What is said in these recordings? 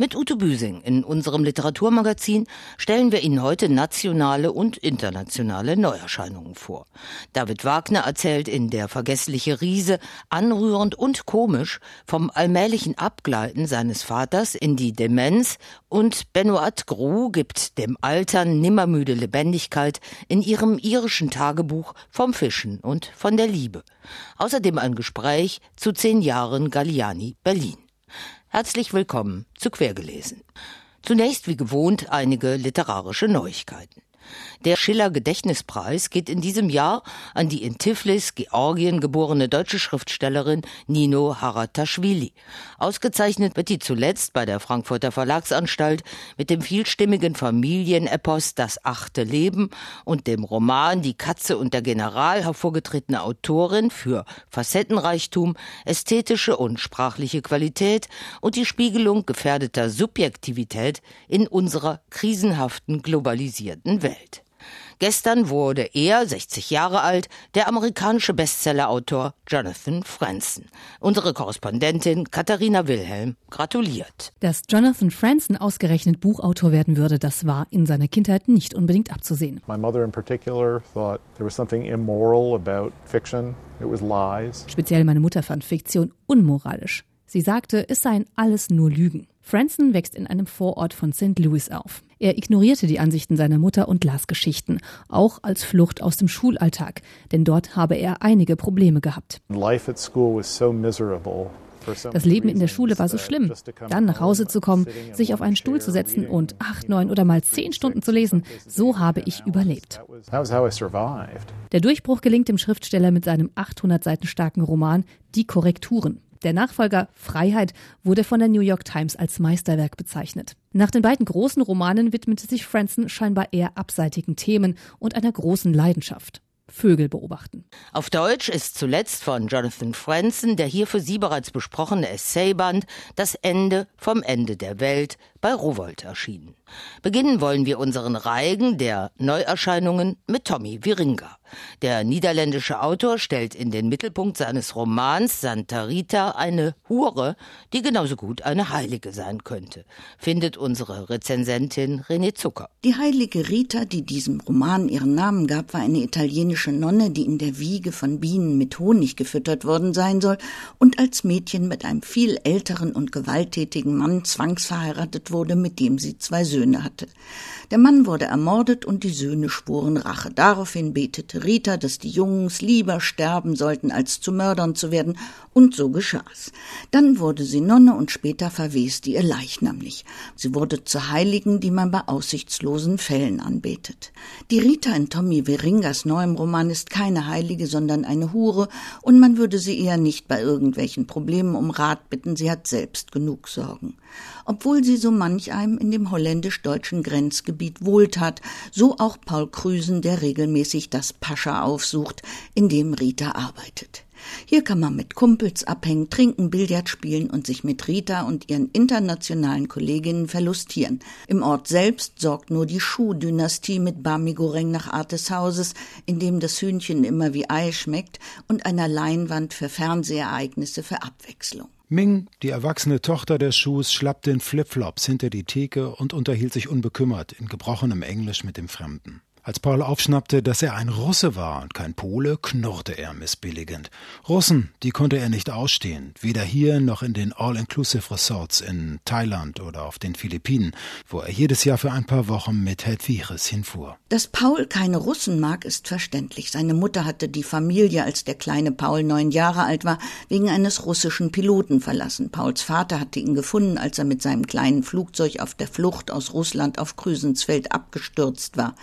Mit Ute Büsing in unserem Literaturmagazin stellen wir Ihnen heute nationale und internationale Neuerscheinungen vor. David Wagner erzählt in Der vergessliche Riese anrührend und komisch vom allmählichen Abgleiten seines Vaters in die Demenz und Benoit Gru gibt dem Altern nimmermüde Lebendigkeit in ihrem irischen Tagebuch vom Fischen und von der Liebe. Außerdem ein Gespräch zu zehn Jahren Galliani Berlin. Herzlich willkommen zu Quergelesen. Zunächst wie gewohnt einige literarische Neuigkeiten. Der Schiller Gedächtnispreis geht in diesem Jahr an die in Tiflis, Georgien geborene deutsche Schriftstellerin Nino Harataschwili. Ausgezeichnet wird die zuletzt bei der Frankfurter Verlagsanstalt mit dem vielstimmigen Familienepos Das achte Leben und dem Roman Die Katze und der General hervorgetretene Autorin für Facettenreichtum, ästhetische und sprachliche Qualität und die Spiegelung gefährdeter Subjektivität in unserer krisenhaften globalisierten Welt. Gestern wurde er, 60 Jahre alt, der amerikanische Bestsellerautor Jonathan Franzen. Unsere Korrespondentin Katharina Wilhelm gratuliert. Dass Jonathan Franzen ausgerechnet Buchautor werden würde, das war in seiner Kindheit nicht unbedingt abzusehen. My mother in particular thought there was something immoral about fiction. It was lies. Speziell meine Mutter fand Fiktion unmoralisch. Sie sagte, es seien alles nur Lügen. Franson wächst in einem Vorort von St. Louis auf. Er ignorierte die Ansichten seiner Mutter und las Geschichten, auch als Flucht aus dem Schulalltag, denn dort habe er einige Probleme gehabt. Das Leben in der Schule war so schlimm. Dann nach Hause zu kommen, sich auf einen Stuhl zu setzen und acht, neun oder mal zehn Stunden zu lesen, so habe ich überlebt. Der Durchbruch gelingt dem Schriftsteller mit seinem 800 Seiten starken Roman Die Korrekturen. Der Nachfolger Freiheit wurde von der New York Times als Meisterwerk bezeichnet. Nach den beiden großen Romanen widmete sich Franson scheinbar eher abseitigen Themen und einer großen Leidenschaft. Vögel beobachten. Auf Deutsch ist zuletzt von Jonathan Franzen der hier für Sie bereits besprochene Essayband Das Ende vom Ende der Welt bei Rowold erschienen. Beginnen wollen wir unseren Reigen der Neuerscheinungen mit Tommy Wiringa. Der niederländische Autor stellt in den Mittelpunkt seines Romans Santa Rita eine Hure, die genauso gut eine Heilige sein könnte, findet unsere Rezensentin René Zucker. Die heilige Rita, die diesem Roman ihren Namen gab, war eine italienische Nonne, die in der Wiege von Bienen mit Honig gefüttert worden sein soll und als Mädchen mit einem viel älteren und gewalttätigen Mann zwangsverheiratet wurde, mit dem sie zwei Söhne Söhne hatte. Der Mann wurde ermordet und die Söhne schworen Rache. Daraufhin betete Rita, dass die Jungs lieber sterben sollten, als zu Mördern zu werden, und so geschah's. Dann wurde sie Nonne und später verweste ihr Leichnam nicht. Sie wurde zur Heiligen, die man bei aussichtslosen Fällen anbetet. Die Rita in Tommy Weringas neuem Roman ist keine Heilige, sondern eine Hure, und man würde sie eher nicht bei irgendwelchen Problemen um Rat bitten, sie hat selbst genug Sorgen. Obwohl sie so manch einem in dem holländisch-deutschen Grenzgebiet wohltat, so auch Paul Krüsen, der regelmäßig das Pascha aufsucht, in dem Rita arbeitet. Hier kann man mit Kumpels abhängen, trinken, Billard spielen und sich mit Rita und ihren internationalen Kolleginnen verlustieren. Im Ort selbst sorgt nur die Schuh-Dynastie mit Bamigoreng nach Art des Hauses, in dem das Hühnchen immer wie Ei schmeckt, und einer Leinwand für Fernsehereignisse für Abwechslung. Ming, die erwachsene Tochter des Schuhs, schlappte in Flipflops hinter die Theke und unterhielt sich unbekümmert in gebrochenem Englisch mit dem Fremden. Als Paul aufschnappte, dass er ein Russe war und kein Pole, knurrte er missbilligend. Russen, die konnte er nicht ausstehen, weder hier noch in den All-Inclusive Resorts in Thailand oder auf den Philippinen, wo er jedes Jahr für ein paar Wochen mit Hedwiges hinfuhr. Dass Paul keine Russen mag, ist verständlich. Seine Mutter hatte die Familie, als der kleine Paul neun Jahre alt war, wegen eines russischen Piloten verlassen. Pauls Vater hatte ihn gefunden, als er mit seinem kleinen Flugzeug auf der Flucht aus Russland auf Krüsensfeld abgestürzt war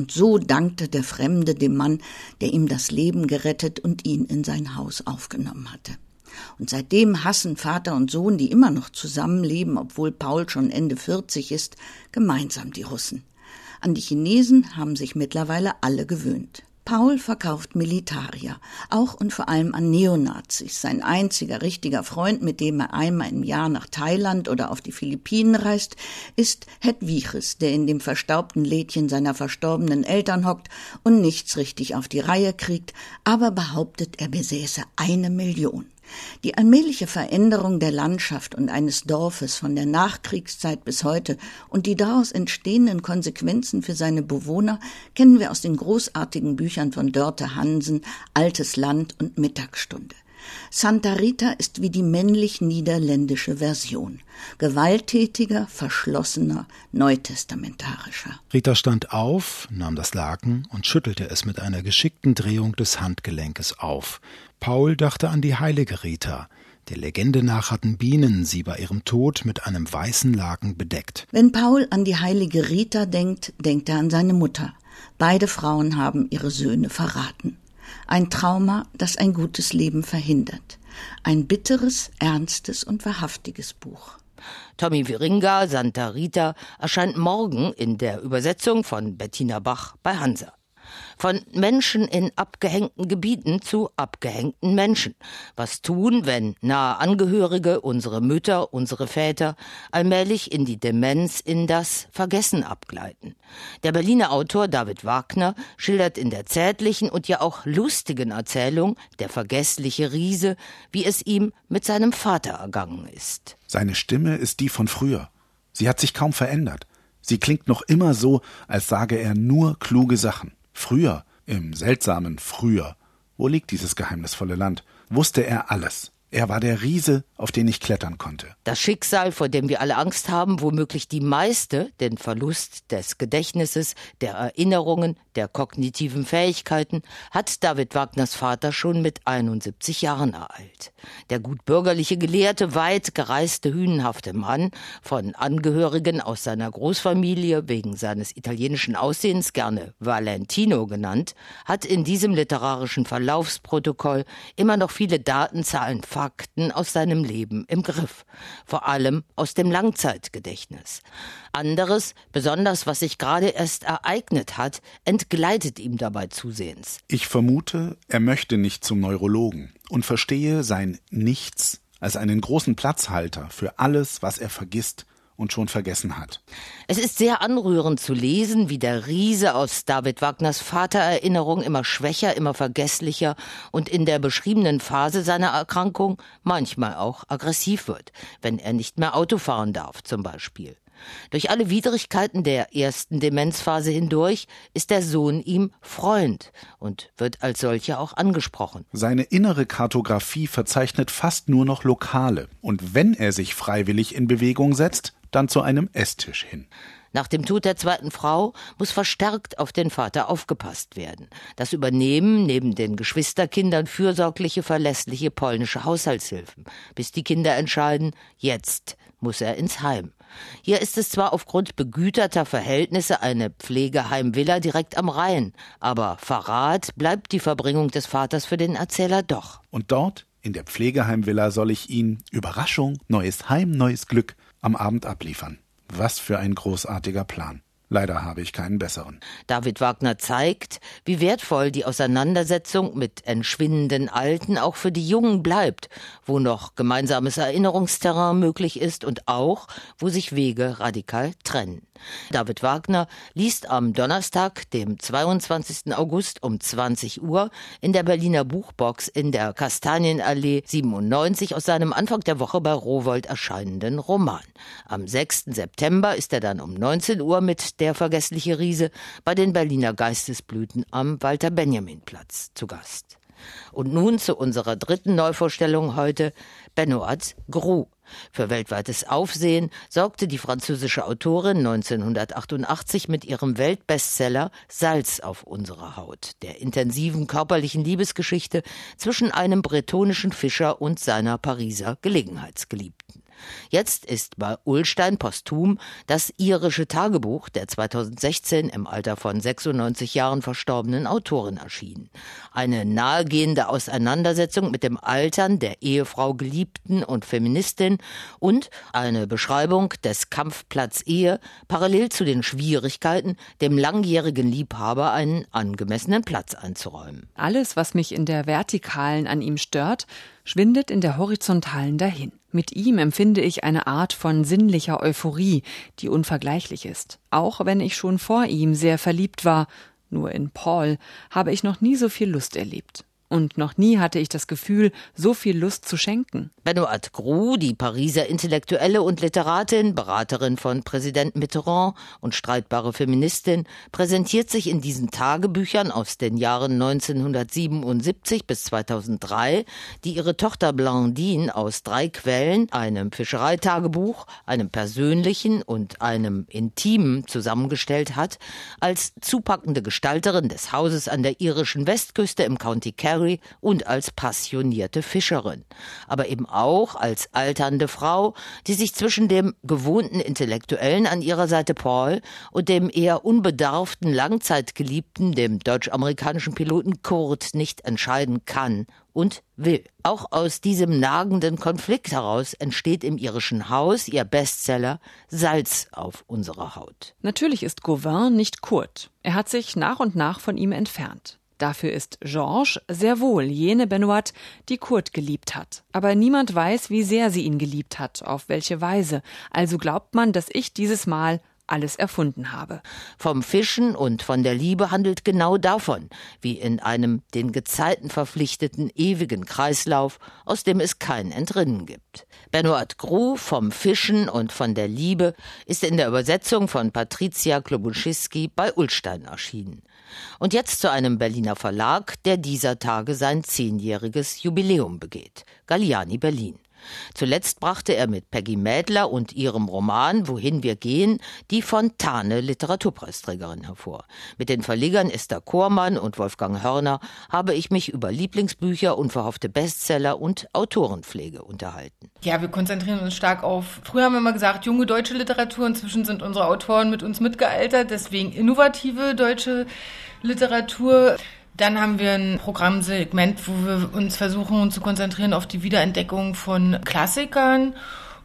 und so dankte der Fremde dem Mann, der ihm das Leben gerettet und ihn in sein Haus aufgenommen hatte. Und seitdem hassen Vater und Sohn, die immer noch zusammenleben, obwohl Paul schon Ende 40 ist, gemeinsam die Russen. An die Chinesen haben sich mittlerweile alle gewöhnt. Paul verkauft Militarier, auch und vor allem an Neonazis. Sein einziger richtiger Freund, mit dem er einmal im Jahr nach Thailand oder auf die Philippinen reist, ist Hedwiges, der in dem verstaubten Lädchen seiner verstorbenen Eltern hockt und nichts richtig auf die Reihe kriegt, aber behauptet, er besäße eine Million. Die allmähliche Veränderung der Landschaft und eines Dorfes von der Nachkriegszeit bis heute und die daraus entstehenden Konsequenzen für seine Bewohner kennen wir aus den großartigen Büchern von Dörte Hansen Altes Land und Mittagsstunde. Santa Rita ist wie die männlich-niederländische Version. Gewalttätiger, verschlossener, neutestamentarischer. Rita stand auf, nahm das Laken und schüttelte es mit einer geschickten Drehung des Handgelenkes auf. Paul dachte an die heilige Rita. Der Legende nach hatten Bienen sie bei ihrem Tod mit einem weißen Laken bedeckt. Wenn Paul an die heilige Rita denkt, denkt er an seine Mutter. Beide Frauen haben ihre Söhne verraten. Ein Trauma, das ein gutes Leben verhindert. Ein bitteres, ernstes und wahrhaftiges Buch. Tommy Wiringa, Santa Rita, erscheint morgen in der Übersetzung von Bettina Bach bei Hansa. Von Menschen in abgehängten Gebieten zu abgehängten Menschen. Was tun, wenn nahe Angehörige, unsere Mütter, unsere Väter allmählich in die Demenz, in das Vergessen abgleiten? Der Berliner Autor David Wagner schildert in der zärtlichen und ja auch lustigen Erzählung Der vergessliche Riese, wie es ihm mit seinem Vater ergangen ist. Seine Stimme ist die von früher. Sie hat sich kaum verändert. Sie klingt noch immer so, als sage er nur kluge Sachen. Früher, im seltsamen Früher, wo liegt dieses geheimnisvolle Land, wusste er alles. Er war der Riese, auf den ich klettern konnte. Das Schicksal, vor dem wir alle Angst haben, womöglich die meiste, den Verlust des Gedächtnisses, der Erinnerungen, der kognitiven Fähigkeiten, hat David Wagners Vater schon mit 71 Jahren ereilt. Der gut bürgerliche Gelehrte, weit gereiste, hünenhafte Mann, von Angehörigen aus seiner Großfamilie wegen seines italienischen Aussehens gerne Valentino genannt, hat in diesem literarischen Verlaufsprotokoll immer noch viele Daten, Zahlen, Fakten aus seinem Leben im Griff, vor allem aus dem Langzeitgedächtnis. Anderes, besonders was sich gerade erst ereignet hat, entgleitet ihm dabei zusehends. Ich vermute, er möchte nicht zum Neurologen und verstehe sein Nichts als einen großen Platzhalter für alles, was er vergisst und schon vergessen hat. Es ist sehr anrührend zu lesen, wie der Riese aus David Wagners Vatererinnerung immer schwächer, immer vergesslicher und in der beschriebenen Phase seiner Erkrankung manchmal auch aggressiv wird, wenn er nicht mehr Auto fahren darf zum Beispiel. Durch alle Widrigkeiten der ersten Demenzphase hindurch ist der Sohn ihm Freund und wird als solcher auch angesprochen. Seine innere Kartografie verzeichnet fast nur noch Lokale, und wenn er sich freiwillig in Bewegung setzt, dann zu einem Esstisch hin. Nach dem Tod der zweiten Frau muss verstärkt auf den Vater aufgepasst werden. Das übernehmen neben den Geschwisterkindern fürsorgliche, verlässliche polnische Haushaltshilfen, bis die Kinder entscheiden, jetzt muss er ins Heim. Hier ist es zwar aufgrund begüterter Verhältnisse eine Pflegeheimvilla direkt am Rhein, aber Verrat bleibt die Verbringung des Vaters für den Erzähler doch. Und dort, in der Pflegeheimvilla, soll ich ihn Überraschung, neues Heim, neues Glück am Abend abliefern. Was für ein großartiger Plan. Leider habe ich keinen besseren. David Wagner zeigt, wie wertvoll die Auseinandersetzung mit entschwindenden Alten auch für die Jungen bleibt, wo noch gemeinsames Erinnerungsterrain möglich ist und auch, wo sich Wege radikal trennen. David Wagner liest am Donnerstag, dem 22. August um 20 Uhr in der Berliner Buchbox in der Kastanienallee 97 aus seinem Anfang der Woche bei Rowold erscheinenden Roman. Am 6. September ist er dann um 19 Uhr mit Der vergessliche Riese bei den Berliner Geistesblüten am Walter-Benjamin-Platz zu Gast. Und nun zu unserer dritten Neuvorstellung heute, Benoits Gru. Für weltweites Aufsehen sorgte die französische Autorin 1988 mit ihrem Weltbestseller Salz auf unserer Haut, der intensiven körperlichen Liebesgeschichte zwischen einem bretonischen Fischer und seiner Pariser Gelegenheitsgeliebten. Jetzt ist bei Ullstein posthum das irische Tagebuch der 2016 im Alter von 96 Jahren verstorbenen Autorin erschienen. Eine nahegehende Auseinandersetzung mit dem Altern der Ehefrau Geliebten und Feministin und eine Beschreibung des Kampfplatz Ehe parallel zu den Schwierigkeiten, dem langjährigen Liebhaber einen angemessenen Platz einzuräumen. Alles, was mich in der Vertikalen an ihm stört, schwindet in der horizontalen dahin. Mit ihm empfinde ich eine Art von sinnlicher Euphorie, die unvergleichlich ist. Auch wenn ich schon vor ihm sehr verliebt war, nur in Paul habe ich noch nie so viel Lust erlebt. Und noch nie hatte ich das Gefühl, so viel Lust zu schenken. Benoit Groux, die Pariser Intellektuelle und Literatin, Beraterin von Präsident Mitterrand und streitbare Feministin, präsentiert sich in diesen Tagebüchern aus den Jahren 1977 bis 2003, die ihre Tochter Blandine aus drei Quellen, einem Fischereitagebuch, einem persönlichen und einem intimen zusammengestellt hat, als zupackende Gestalterin des Hauses an der irischen Westküste im County Kerry und als passionierte Fischerin. Aber eben auch als alternde Frau, die sich zwischen dem gewohnten Intellektuellen an ihrer Seite Paul und dem eher unbedarften Langzeitgeliebten, dem deutsch-amerikanischen Piloten Kurt, nicht entscheiden kann und will. Auch aus diesem nagenden Konflikt heraus entsteht im irischen Haus ihr Bestseller Salz auf unserer Haut. Natürlich ist Gauvin nicht Kurt. Er hat sich nach und nach von ihm entfernt. Dafür ist Georges sehr wohl jene Benoit, die Kurt geliebt hat. Aber niemand weiß, wie sehr sie ihn geliebt hat, auf welche Weise. Also glaubt man, dass ich dieses Mal alles erfunden habe. Vom Fischen und von der Liebe handelt genau davon, wie in einem den Gezeiten verpflichteten ewigen Kreislauf, aus dem es kein Entrinnen gibt. Benoit Groux vom Fischen und von der Liebe ist in der Übersetzung von Patricia Klobuschiski bei Ullstein erschienen. Und jetzt zu einem Berliner Verlag, der dieser Tage sein zehnjähriges Jubiläum begeht. Galliani Berlin. Zuletzt brachte er mit Peggy Mädler und ihrem Roman Wohin wir gehen die Fontane Literaturpreisträgerin hervor. Mit den Verlegern Esther Kormann und Wolfgang Hörner habe ich mich über Lieblingsbücher, unverhoffte Bestseller und Autorenpflege unterhalten. Ja, wir konzentrieren uns stark auf, früher haben wir immer gesagt, junge deutsche Literatur, inzwischen sind unsere Autoren mit uns mitgealtert, deswegen innovative deutsche Literatur. Dann haben wir ein Programmsegment, wo wir uns versuchen zu konzentrieren auf die Wiederentdeckung von Klassikern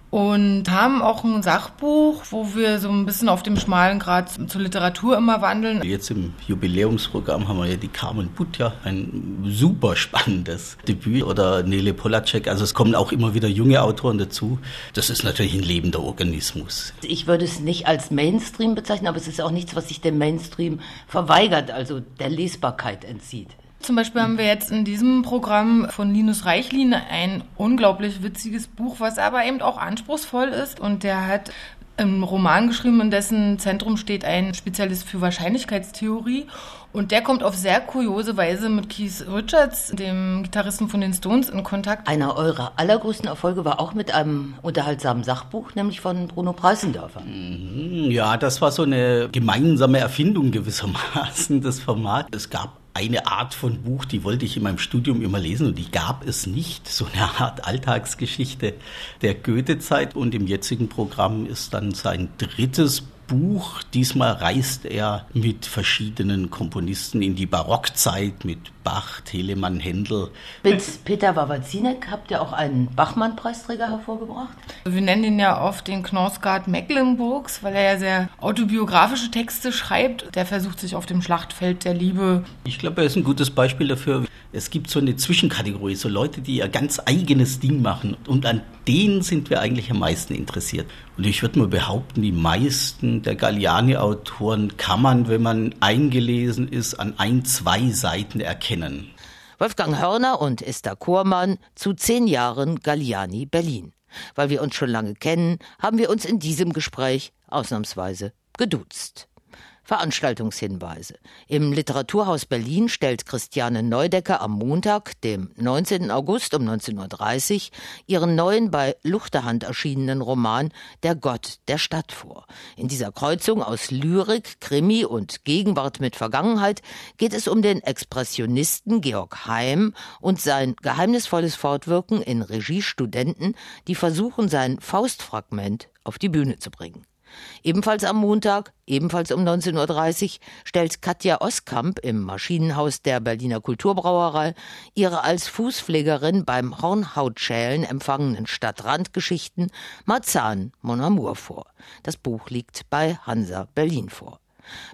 und haben auch ein Sachbuch, wo wir so ein bisschen auf dem schmalen Grad zur Literatur immer wandeln. Jetzt im Jubiläumsprogramm haben wir ja die Carmen Butja, ein super spannendes Debüt oder Nele Polacek. Also es kommen auch immer wieder junge Autoren dazu. Das ist natürlich ein lebender Organismus. Ich würde es nicht als Mainstream bezeichnen, aber es ist auch nichts, was sich dem Mainstream verweigert, also der Lesbarkeit entzieht. Zum Beispiel haben wir jetzt in diesem Programm von Linus Reichlin ein unglaublich witziges Buch, was aber eben auch anspruchsvoll ist. Und der hat einen Roman geschrieben, in dessen Zentrum steht ein Spezialist für Wahrscheinlichkeitstheorie. Und der kommt auf sehr kuriose Weise mit Keith Richards, dem Gitarristen von den Stones, in Kontakt. Einer eurer allergrößten Erfolge war auch mit einem unterhaltsamen Sachbuch, nämlich von Bruno Preissendorfer. Mhm, ja, das war so eine gemeinsame Erfindung gewissermaßen, das Format. Es gab eine Art von Buch, die wollte ich in meinem Studium immer lesen und die gab es nicht. So eine Art Alltagsgeschichte der Goethe-Zeit und im jetzigen Programm ist dann sein drittes Buch. Diesmal reist er mit verschiedenen Komponisten in die Barockzeit, mit Bach, Telemann, Händel. Mit Peter Wawazinek habt ihr auch einen Bachmann-Preisträger hervorgebracht? Wir nennen ihn ja oft den Knausgard Mecklenburgs, weil er ja sehr autobiografische Texte schreibt. Der versucht sich auf dem Schlachtfeld der Liebe. Ich glaube, er ist ein gutes Beispiel dafür. Es gibt so eine Zwischenkategorie, so Leute, die ihr ganz eigenes Ding machen. Und an denen sind wir eigentlich am meisten interessiert. Und ich würde mal behaupten, die meisten der Galliani-Autoren kann man, wenn man eingelesen ist, an ein, zwei Seiten erkennen kennen. Wolfgang Hörner und Esther Kormann zu zehn Jahren Galliani Berlin. Weil wir uns schon lange kennen, haben wir uns in diesem Gespräch ausnahmsweise geduzt. Veranstaltungshinweise. Im Literaturhaus Berlin stellt Christiane Neudecker am Montag, dem 19. August um 19.30 Uhr, ihren neuen bei Luchterhand erschienenen Roman Der Gott der Stadt vor. In dieser Kreuzung aus Lyrik, Krimi und Gegenwart mit Vergangenheit geht es um den Expressionisten Georg Heim und sein geheimnisvolles Fortwirken in Regiestudenten, die versuchen, sein Faustfragment auf die Bühne zu bringen. Ebenfalls am Montag, ebenfalls um 19.30 Uhr, stellt Katja Oskamp im Maschinenhaus der Berliner Kulturbrauerei ihre als Fußpflegerin beim Hornhautschälen empfangenen Stadtrandgeschichten Marzahn Mon Amour vor. Das Buch liegt bei Hansa Berlin vor.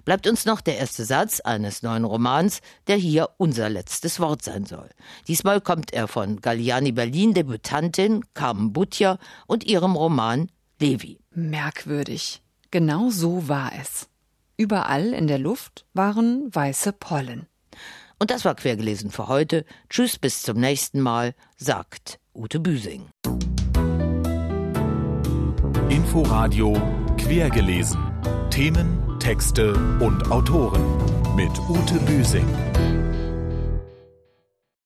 Bleibt uns noch der erste Satz eines neuen Romans, der hier unser letztes Wort sein soll. Diesmal kommt er von Galliani Berlin Debütantin Carmen Butcher und ihrem Roman Levi. Merkwürdig. Genau so war es. Überall in der Luft waren weiße Pollen. Und das war quergelesen für heute. Tschüss, bis zum nächsten Mal, sagt Ute Büsing. Inforadio quergelesen. Themen, Texte und Autoren mit Ute Büsing.